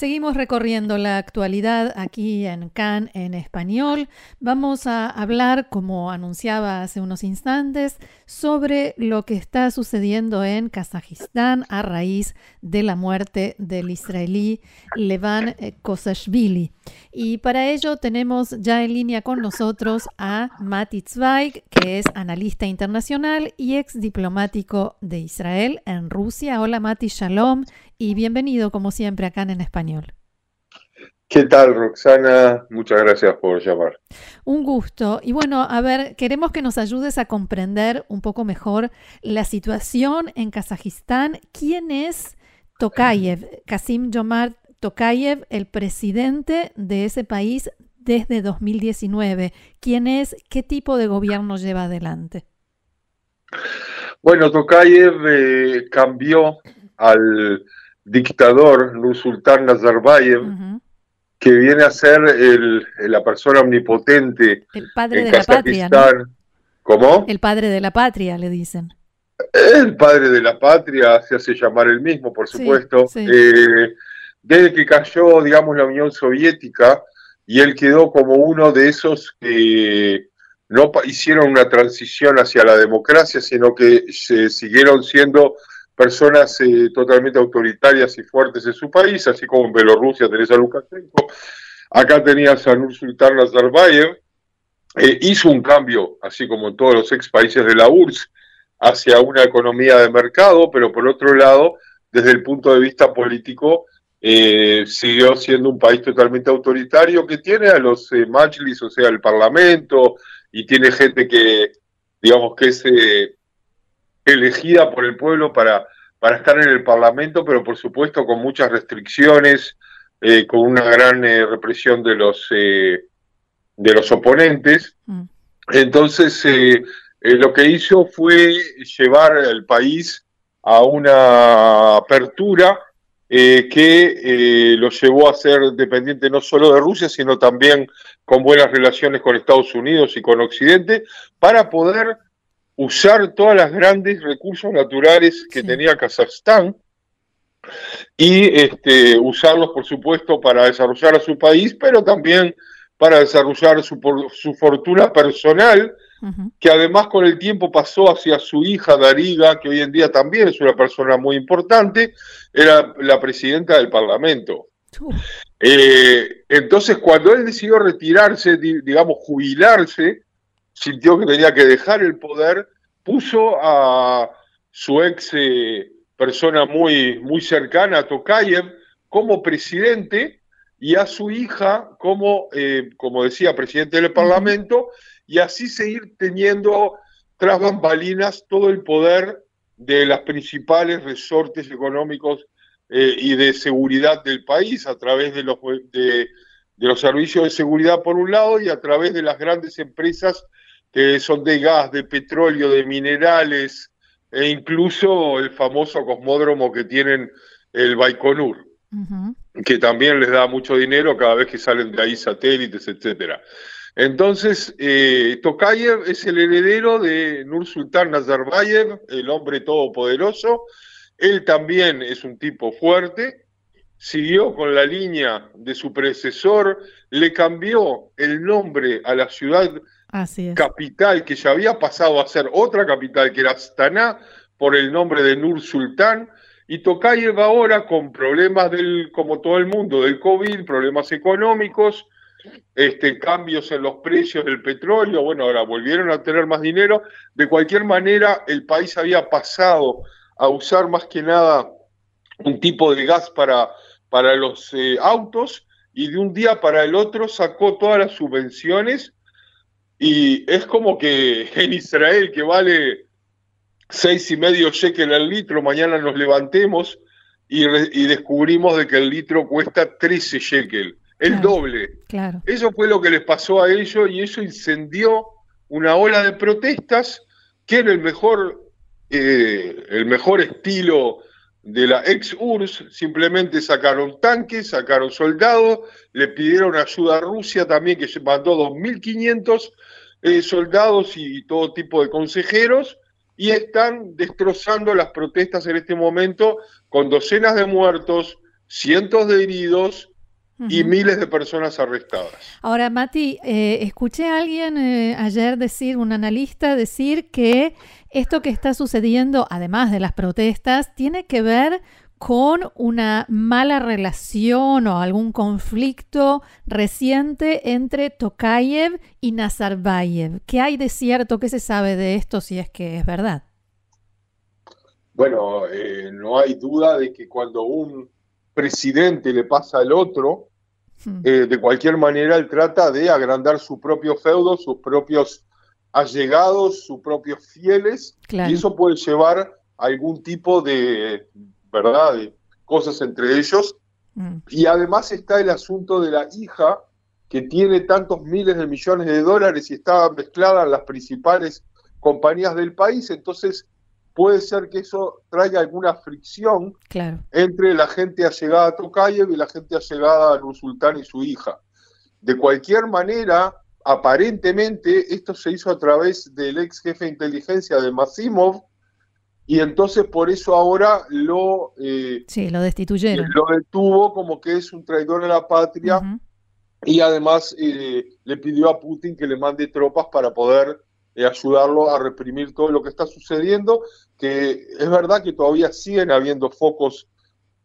Seguimos recorriendo la actualidad aquí en CAN en español. Vamos a hablar, como anunciaba hace unos instantes, sobre lo que está sucediendo en Kazajistán a raíz de la muerte del israelí Levan Kosashvili. Y para ello tenemos ya en línea con nosotros a Mati Zweig, que es analista internacional y ex diplomático de Israel en Rusia. Hola Mati, shalom y bienvenido como siempre acá en español. ¿Qué tal, Roxana? Muchas gracias por llamar. Un gusto. Y bueno, a ver, queremos que nos ayudes a comprender un poco mejor la situación en Kazajistán. ¿Quién es Tokayev, Kasim Jomart Tokayev, el presidente de ese país desde 2019? ¿Quién es? ¿Qué tipo de gobierno lleva adelante? Bueno, Tokayev eh, cambió al dictador Nursultán Nazarbayev, que viene a ser el, la persona omnipotente. El padre de la patria. ¿Cómo? El padre de la patria, le dicen. El padre de la patria, se hace llamar el mismo, por supuesto. Eh, desde que cayó, digamos, la Unión Soviética, y él quedó como uno de esos que no hicieron una transición hacia la democracia, sino que se siguieron siendo personas eh, totalmente autoritarias y fuertes en su país, así como en Bielorrusia tenés a Lukashenko, acá tenías a Nursultán Nazarbayev, eh, hizo un cambio, así como en todos los ex países de la URSS, hacia una economía de mercado, pero por otro lado, desde el punto de vista político, eh, siguió siendo un país totalmente autoritario que tiene a los eh, majlis, o sea, el parlamento, y tiene gente que, digamos, que es elegida por el pueblo para, para estar en el Parlamento, pero por supuesto con muchas restricciones, eh, con una gran eh, represión de los, eh, de los oponentes. Mm. Entonces, lo que hizo fue llevar al país a una apertura que lo llevó a ser dependiente no solo de Rusia, sino también con buenas relaciones con Estados Unidos y con Occidente, para poder usar todos los grandes recursos naturales que tenía Kazajstán y este, usarlos, por supuesto, para desarrollar a su país, pero también para desarrollar su, su fortuna personal, que además con el tiempo pasó hacia su hija Dariga, que hoy en día también es una persona muy importante, era la presidenta del Parlamento. Eh, entonces, cuando él decidió retirarse, digamos, jubilarse, sintió que tenía que dejar el poder, puso a su ex eh, persona muy, muy cercana, Tokayev, como presidente y a su hija como, eh, como decía, presidente del Parlamento, y así seguir teniendo tras bambalinas todo el poder de las principales resortes económicos eh, y de seguridad del país a través de los, de los servicios de seguridad por un lado y a través de las grandes empresas que son de gas, de petróleo, de minerales, e incluso el famoso cosmódromo que tienen el Baikonur, que también les da mucho dinero cada vez que salen de ahí satélites, etcétera. Entonces, eh, Tokayev es el heredero de Nur Sultan Nazarbayev, el hombre todopoderoso. Él también es un tipo fuerte, siguió con la línea de su predecesor, le cambió el nombre a la ciudad capital que ya había pasado a ser otra capital que era Astana por el nombre de Nur Sultán. Y Tokayev ahora con problemas del como todo el mundo del COVID, problemas económicos, este cambios en los precios del petróleo, bueno, ahora volvieron a tener más dinero, de cualquier manera el país había pasado a usar más que nada un tipo de gas para para los eh, autos y de un día para el otro sacó todas las subvenciones y es como que en Israel, que vale seis y medio shekel al litro, mañana nos levantemos y, descubrimos de que el litro cuesta 13 shekel, el doble. Claro. Eso fue lo que les pasó a ellos y eso incendió una ola de protestas que en el mejor, eh, el mejor estilo de la ex URSS simplemente sacaron tanques, sacaron soldados, le pidieron ayuda a Rusia también, que mandó 2.500 eh, soldados y todo tipo de consejeros, y están destrozando las protestas en este momento con docenas de muertos, cientos de heridos y miles de personas arrestadas. Ahora, Mati, eh, escuché a alguien eh, ayer decir, un analista decir que esto que está sucediendo, además de las protestas, tiene que ver con una mala relación o algún conflicto reciente entre Tokayev y Nazarbayev. ¿Qué hay de cierto? ¿Qué se sabe de esto si es que es verdad? Bueno, eh, no hay duda de que cuando un presidente le pasa al otro. Eh, de cualquier manera, él trata de agrandar su propio feudo, sus propios allegados, sus propios fieles, y eso puede llevar a algún tipo de, ¿verdad?, de cosas entre ellos. Hmm. Y además está el asunto de la hija, que tiene tantos miles de millones de dólares y está mezclada en las principales compañías del país, entonces puede ser que eso traiga alguna fricción entre la gente allegada a Tokayev y la gente allegada a Nursultán y su hija. De cualquier manera, aparentemente esto se hizo a través del ex jefe de inteligencia de Masimov, y entonces por eso ahora lo, eh, sí, lo destituyeron. Lo detuvo como que es un traidor a la patria y además eh, le pidió a Putin que le mande tropas para poder eh, ayudarlo a reprimir todo lo que está sucediendo, que es verdad que todavía siguen habiendo focos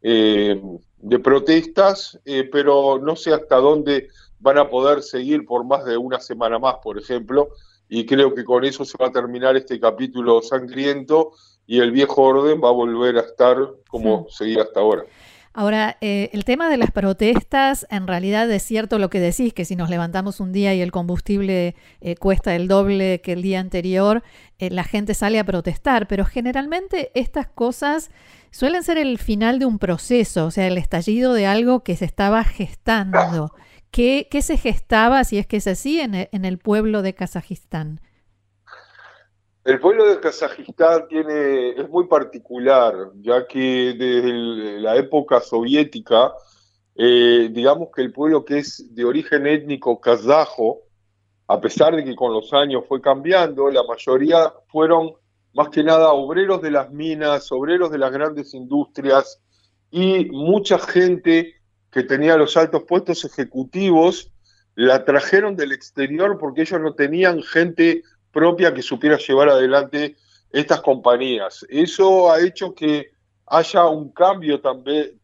eh, de protestas, eh, pero no sé hasta dónde van a poder seguir por más de una semana más, por ejemplo, y creo que con eso se va a terminar este capítulo sangriento y el viejo orden va a volver a estar como seguía hasta ahora. Ahora, eh, el tema de las protestas, en realidad es cierto lo que decís, que si nos levantamos un día y el combustible eh, cuesta el doble que el día anterior, eh, la gente sale a protestar, pero generalmente estas cosas suelen ser el final de un proceso, o sea, el estallido de algo que se estaba gestando. ¿Qué, qué se gestaba, si es que es así, en en el pueblo de Kazajistán? El pueblo de Kazajistán tiene, es muy particular, ya que desde la época soviética, eh, digamos que el pueblo que es de origen étnico kazajo, a pesar de que con los años fue cambiando, la mayoría fueron más que nada obreros de las minas, obreros de las grandes industrias y mucha gente que tenía los altos puestos ejecutivos la trajeron del exterior porque ellos no tenían gente propia que supiera llevar adelante estas compañías. Eso ha hecho que haya un cambio también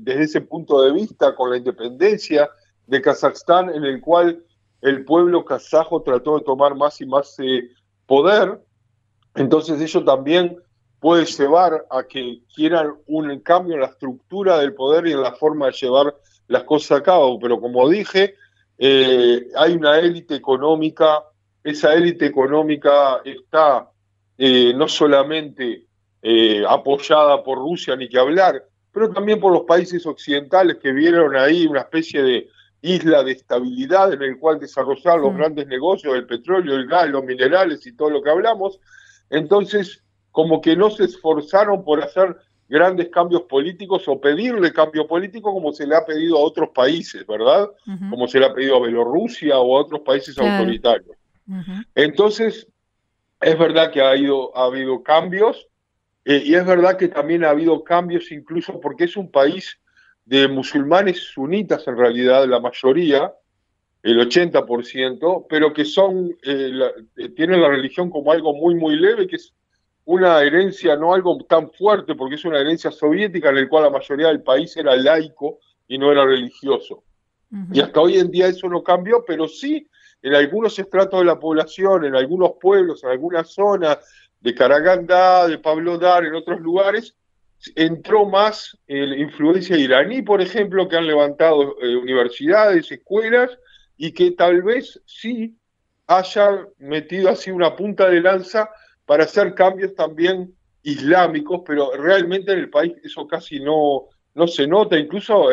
desde ese punto de vista con la independencia de Kazajstán, en el cual el pueblo kazajo trató de tomar más y más eh, poder. Entonces eso también puede llevar a que quieran un cambio en la estructura del poder y en la forma de llevar las cosas a cabo. Pero como dije, eh, hay una élite económica esa élite económica está eh, no solamente eh, apoyada por Rusia, ni que hablar, pero también por los países occidentales que vieron ahí una especie de isla de estabilidad en el cual desarrollar los grandes negocios del petróleo, el gas, los minerales y todo lo que hablamos. Entonces, como que no se esforzaron por hacer grandes cambios políticos o pedirle cambio político como se le ha pedido a otros países, ¿verdad? Como se le ha pedido a Bielorrusia o a otros países autoritarios. Entonces, es verdad que ha, ha habido cambios eh, y es verdad que también ha habido cambios incluso porque es un país de musulmanes sunitas en realidad, la mayoría, el 80%, pero que son, eh, eh, tienen la religión como algo muy, muy leve, que es una herencia, no algo tan fuerte, porque es una herencia soviética en la cual la mayoría del país era laico y no era religioso. Y hasta hoy en día eso no cambió, pero sí en algunos estratos de la población, en algunos pueblos, en algunas zonas de Karagandá, de Pavlodar, en otros lugares, entró más la influencia iraní, por ejemplo, que han levantado eh, universidades, escuelas, y que tal vez sí haya metido así una punta de lanza para hacer cambios también islámicos, pero realmente en el país eso casi no, no se nota, incluso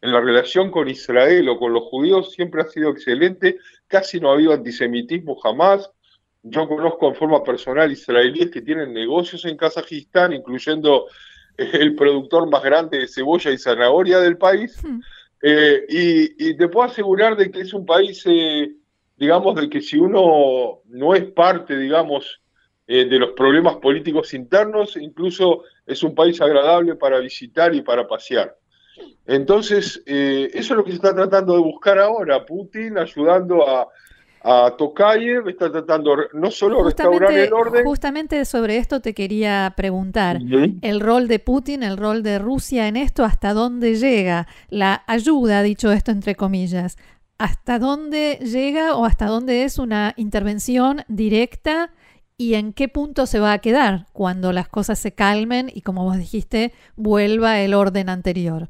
en la relación con Israel o con los judíos siempre ha sido excelente, casi no ha habido antisemitismo jamás. Yo conozco en forma personal israelíes que tienen negocios en Kazajistán, incluyendo el productor más grande de cebolla y zanahoria del país. Hmm. Eh, y, te puedo asegurar de que es un país, eh, digamos, de que si uno no es parte, digamos, eh, de los problemas políticos internos, incluso es un país agradable para visitar y para pasear. Entonces, eso es lo que se está tratando de buscar ahora, Putin ayudando a, a Tokayev, está tratando no solo restaurar el orden. Justamente sobre esto te quería preguntar. El rol de Putin, el rol de Rusia en esto, ¿hasta dónde llega? La ayuda, dicho esto entre comillas, ¿hasta dónde llega o hasta dónde es una intervención directa? ¿Y en qué punto se va a quedar cuando las cosas se calmen y, como vos dijiste, vuelva el orden anterior?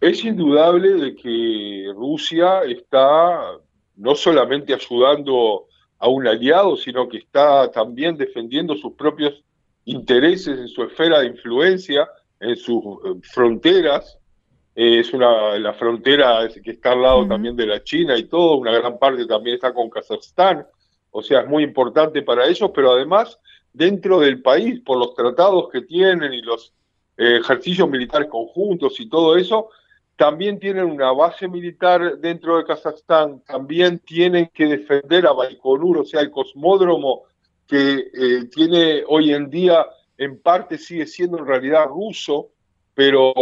Es indudable de que Rusia está no solamente ayudando a un aliado, sino que está también defendiendo sus propios intereses en su esfera de influencia, en sus eh, fronteras. Eh, es una la frontera que está al lado también de la China y todo, una gran parte también está con Kazajstán, o sea, es muy importante para ellos, pero además dentro del país, por los tratados que tienen y los eh, ejercicios militares conjuntos y todo eso, también tienen una base militar dentro de Kazajstán, también tienen que defender a Baikonur, o sea, el cosmódromo que eh, tiene hoy en día, en parte sigue siendo en realidad ruso, pero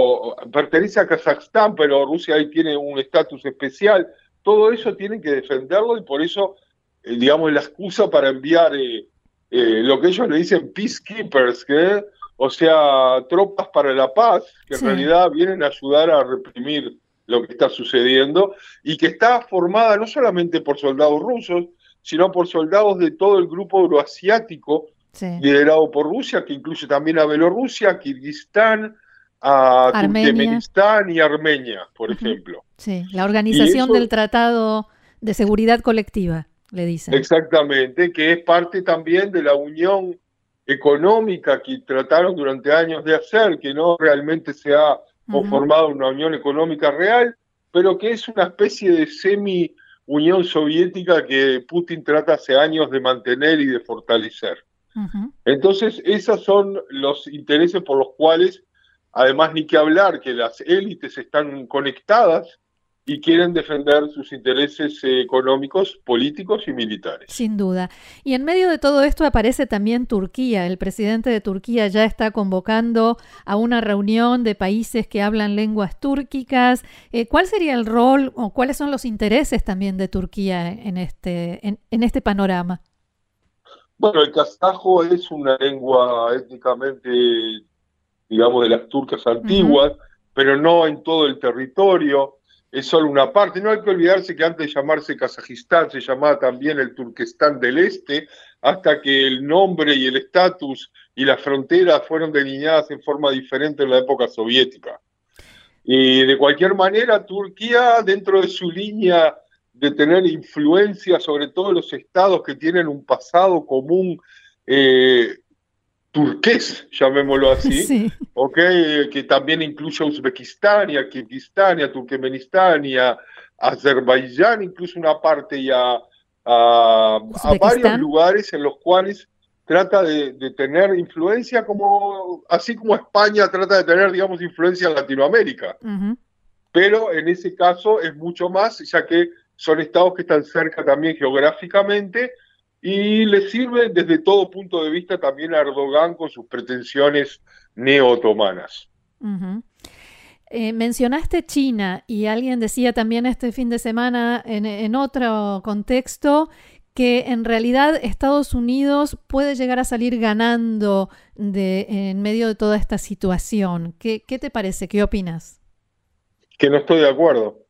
pertenece a Kazajstán, pero Rusia ahí tiene un estatus especial. Todo eso tienen que defenderlo y por eso, eh, digamos, la excusa para enviar eh, lo que ellos le dicen peacekeepers, que o sea, tropas para la paz, que en realidad vienen a ayudar a reprimir lo que está sucediendo y que está formada no solamente por soldados rusos, sino por soldados de todo el grupo euroasiático liderado por Rusia, que incluye también a Bielorrusia, Kirguistán, a Turkmenistán y Armenia, por ejemplo. Sí, la organización del Tratado de Seguridad Colectiva, le dicen. Exactamente, que es parte también de la Unión económica que trataron durante años de hacer, que no realmente se ha conformado una unión económica real, pero que es una especie de semi Unión Soviética que Putin trata hace años de mantener y de fortalecer. Entonces, esos son los intereses por los cuales, además ni que hablar que las élites están conectadas y quieren defender sus intereses eh, económicos, políticos y militares. Sin duda. Y en medio de todo esto aparece también Turquía. El presidente de Turquía ya está convocando a una reunión de países que hablan lenguas túrquicas. Eh, ¿Cuál sería el rol o cuáles son los intereses también de Turquía en este, en, este panorama? Bueno, el kazajo es una lengua étnicamente, digamos, de las turcas antiguas, pero no en todo el territorio es solo una parte. No hay que olvidarse que antes de llamarse Kazajistán se llamaba también el Turquestán del Este, hasta que el nombre y el estatus y las fronteras fueron delineadas en forma diferente en la época soviética. Y de cualquier manera, Turquía, dentro de su línea de tener influencia sobre todos los estados que tienen un pasado común eh, turqués, llamémoslo así, que también incluye a Uzbekistán y a Kirguistán y a Turkmenistán y a Azerbaiyán, incluso una parte y a, varios lugares en los cuales trata de, tener influencia como, así como España trata de tener, digamos, influencia en Latinoamérica. Pero en ese caso es mucho más, ya que son estados que están cerca también geográficamente y le sirve desde todo punto de vista también a Erdogan con sus pretensiones neo-otomanas. Eh, mencionaste China y alguien decía también este fin de semana en, otro contexto que en realidad Estados Unidos puede llegar a salir ganando de, en medio de toda esta situación. ¿Qué, qué te parece? ¿Qué opinas? Que no estoy de acuerdo.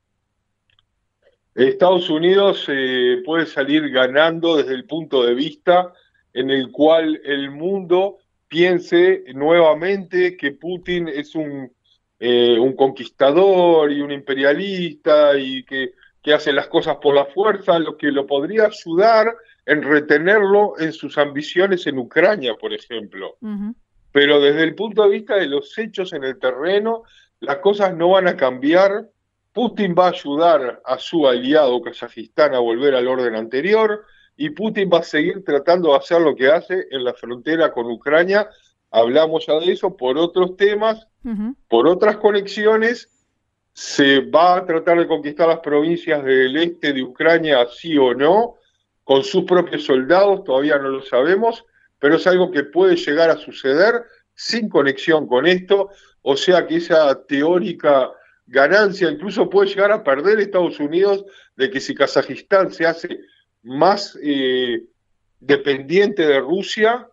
Estados Unidos eh, puede salir ganando desde el punto de vista en el cual el mundo piense nuevamente que Putin es un, eh, un conquistador y un imperialista y que, que, hace las cosas por la fuerza, lo que lo podría ayudar en retenerlo en sus ambiciones en Ucrania, por ejemplo. Pero desde el punto de vista de los hechos en el terreno, las cosas no van a cambiar Putin va a ayudar a su aliado Kazajistán a volver al orden anterior y Putin va a seguir tratando de hacer lo que hace en la frontera con Ucrania, hablamos ya de eso, por otros temas, por otras conexiones, se va a tratar de conquistar las provincias del este de Ucrania, sí o no, con sus propios soldados, todavía no lo sabemos, pero es algo que puede llegar a suceder sin conexión con esto, o sea que esa teórica ganancia incluso puede llegar a perder Estados Unidos de que si Kazajistán se hace más eh, dependiente de Rusia,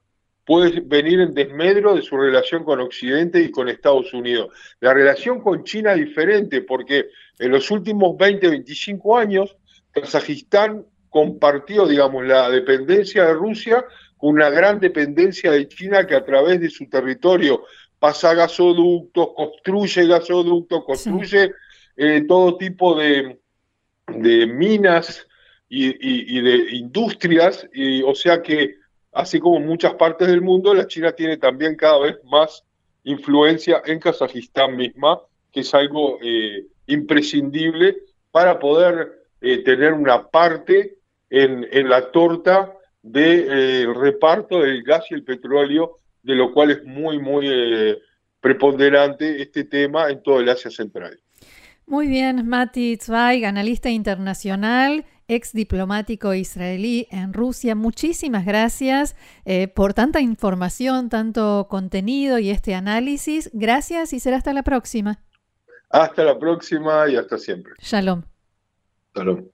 puede venir en desmedro de su relación con Occidente y con Estados Unidos. La relación con China es diferente porque en los últimos 20, 25 años, Kazajistán compartió, digamos, la dependencia de Rusia con una gran dependencia de China que a través de su territorio pasa gasoductos, construye gasoductos, construye eh, todo tipo de, de minas y, de industrias, y, o sea que así como en muchas partes del mundo, la China tiene también cada vez más influencia en Kazajistán misma, que es algo eh, imprescindible para poder eh, tener una parte en, en la torta del de, reparto del gas y el petróleo de lo cual es muy, muy eh, preponderante este tema en todo el Asia Central. Muy bien, Mati Zweig, analista internacional, ex diplomático israelí en Rusia. Muchísimas gracias eh, por tanta información, tanto contenido y este análisis. Gracias y será hasta la próxima. Hasta la próxima y hasta siempre. Shalom. Shalom.